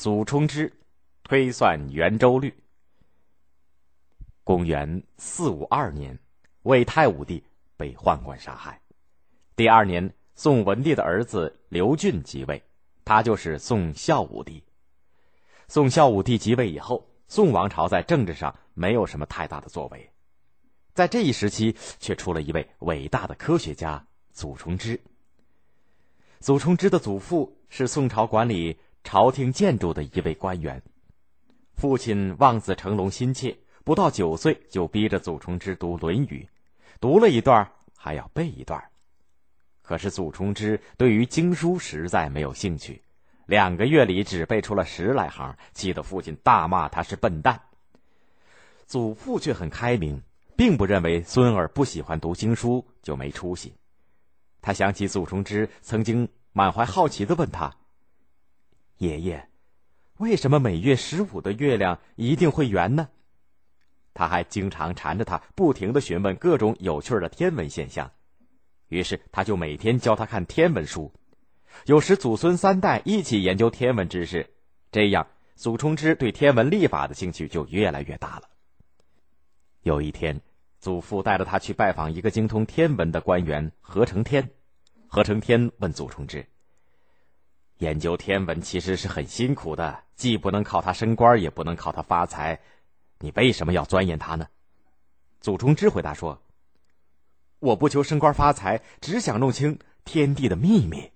祖冲之推算圆周率。公元四五二年，魏太武帝被宦官杀害。第二年，宋文帝的儿子刘俊即位，他就是宋孝武帝。宋孝武帝即位以后，宋王朝在政治上没有什么太大的作为。在这一时期，却出了一位伟大的科学家祖冲之。祖冲之的祖父是宋朝管理朝廷建筑的一位官员，父亲望子成龙心切。不到九岁就逼着祖冲之读《论语》，读了一段还要背一段。可是祖冲之对于经书实在没有兴趣，两个月里只背出了十来行，气得父亲大骂他是笨蛋。祖父却很开明，并不认为孙儿不喜欢读经书就没出息。他想起祖冲之曾经满怀好奇的问他：“爷爷，为什么每月十五的月亮一定会圆呢？”他还经常缠着他，不停的询问各种有趣的天文现象，于是他就每天教他看天文书，有时祖孙三代一起研究天文知识，这样祖冲之对天文历法的兴趣就越来越大了。有一天，祖父带着他去拜访一个精通天文的官员何成天，何成天问祖冲之：“研究天文其实是很辛苦的，既不能靠它升官，也不能靠它发财。”你为什么要钻研它呢？祖冲之回答说：“我不求升官发财，只想弄清天地的秘密。”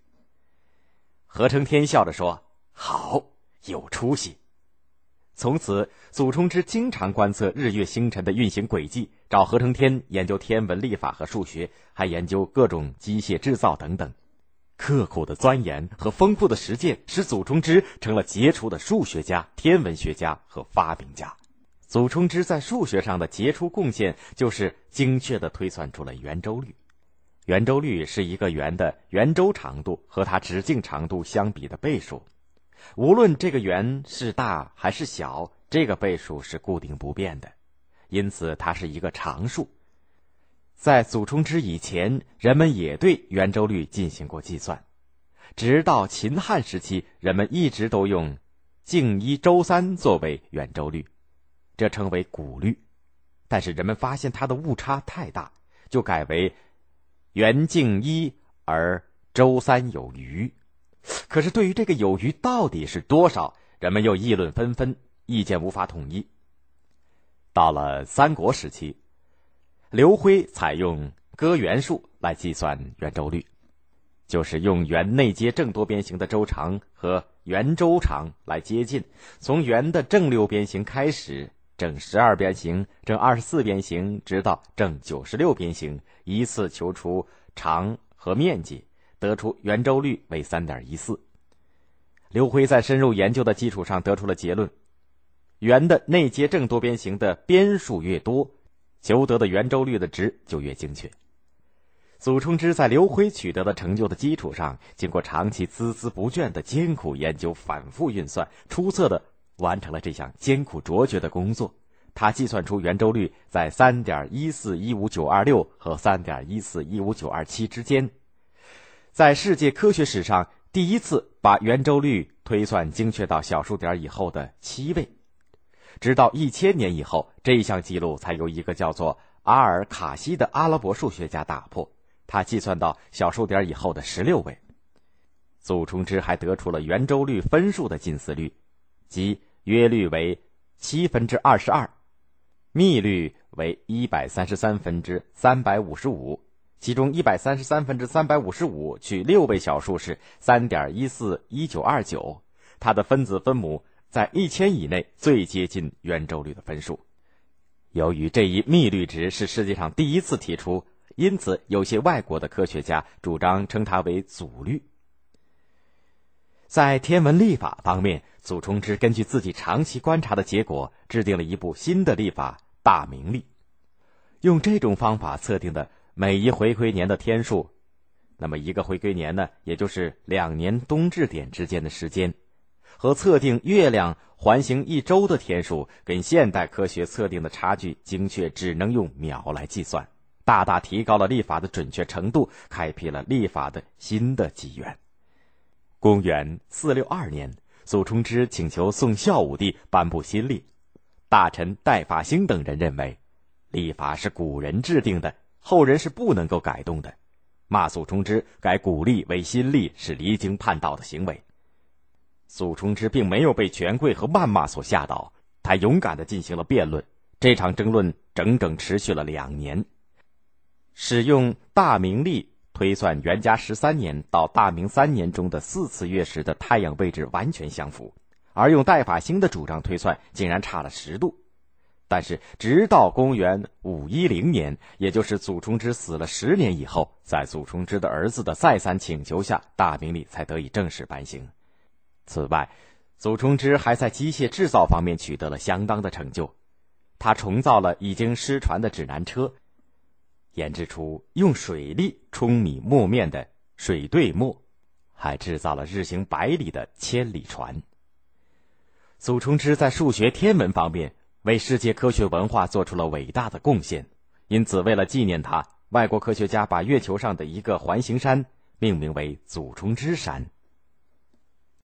何成天笑着说：“好，有出息。”从此，祖冲之经常观测日月星辰的运行轨迹，找何成天研究天文历法和数学，还研究各种机械制造等等。刻苦的钻研和丰富的实践，使祖冲之成了杰出的数学家、天文学家和发明家。祖冲之在数学上的杰出贡献，就是精确的推算出了圆周率。圆周率是一个圆的圆周长度和它直径长度相比的倍数。无论这个圆是大还是小，这个倍数是固定不变的，因此它是一个常数。在祖冲之以前，人们也对圆周率进行过计算，直到秦汉时期，人们一直都用径一周三作为圆周率。这称为古律，但是人们发现它的误差太大，就改为圆径一而周三有余。可是对于这个有余到底是多少，人们又议论纷纷，意见无法统一。到了三国时期，刘辉采用割圆数来计算圆周率，就是用圆内接正多边形的周长和圆周长来接近，从圆的正六边形开始。正十二边形、正二十四边形，直到正九十六边形，依次求出长和面积，得出圆周率为三点一四。刘辉在深入研究的基础上得出了结论：圆的内接正多边形的边数越多，求得的圆周率的值就越精确。祖冲之在刘辉取得的成就的基础上，经过长期孜孜不倦的艰苦研究、反复运算，出色的。完成了这项艰苦卓绝的工作，他计算出圆周率在三点一四一五九二六和三点一四一五九二七之间，在世界科学史上第一次把圆周率推算精确到小数点以后的七位，直到一千年以后，这一项记录才由一个叫做阿尔卡西的阿拉伯数学家打破，他计算到小数点以后的十六位。祖冲之还得出了圆周率分数的近似率。即约率为七分之二十二，幂率为一百三十三分之三百五十五，其中一百三十三分之三百五十五取六位小数是三点一四一九二九，它的分子分母在一千以内最接近圆周率的分数。由于这一幂率值是世界上第一次提出，因此有些外国的科学家主张称它为祖律。在天文历法方面，祖冲之根据自己长期观察的结果，制定了一部新的历法——大明历。用这种方法测定的每一回归年的天数，那么一个回归年呢，也就是两年冬至点之间的时间，和测定月亮环行一周的天数，跟现代科学测定的差距精确，只能用秒来计算，大大提高了历法的准确程度，开辟了历法的新的纪元。公元四六二年，祖冲之请求宋孝武帝颁布新历。大臣戴法兴等人认为，历法是古人制定的，后人是不能够改动的。骂祖冲之改古历为新历是离经叛道的行为。祖冲之并没有被权贵和谩骂所吓倒，他勇敢的进行了辩论。这场争论整整持续了两年。使用大明历推算元嘉十三年到大明三年中的四次月食的太阳位置完全相符。而用戴法兴的主张推算，竟然差了十度。但是，直到公元五一零年，也就是祖冲之死了十年以后，在祖冲之的儿子的再三请求下，大明历才得以正式颁行。此外，祖冲之还在机械制造方面取得了相当的成就。他重造了已经失传的指南车，研制出用水力冲米磨面的水对磨，还制造了日行百里的千里船。祖冲之在数学天文方面为世界科学文化做出了伟大的贡献，因此为了纪念他，外国科学家把月球上的一个环形山命名为祖冲之山。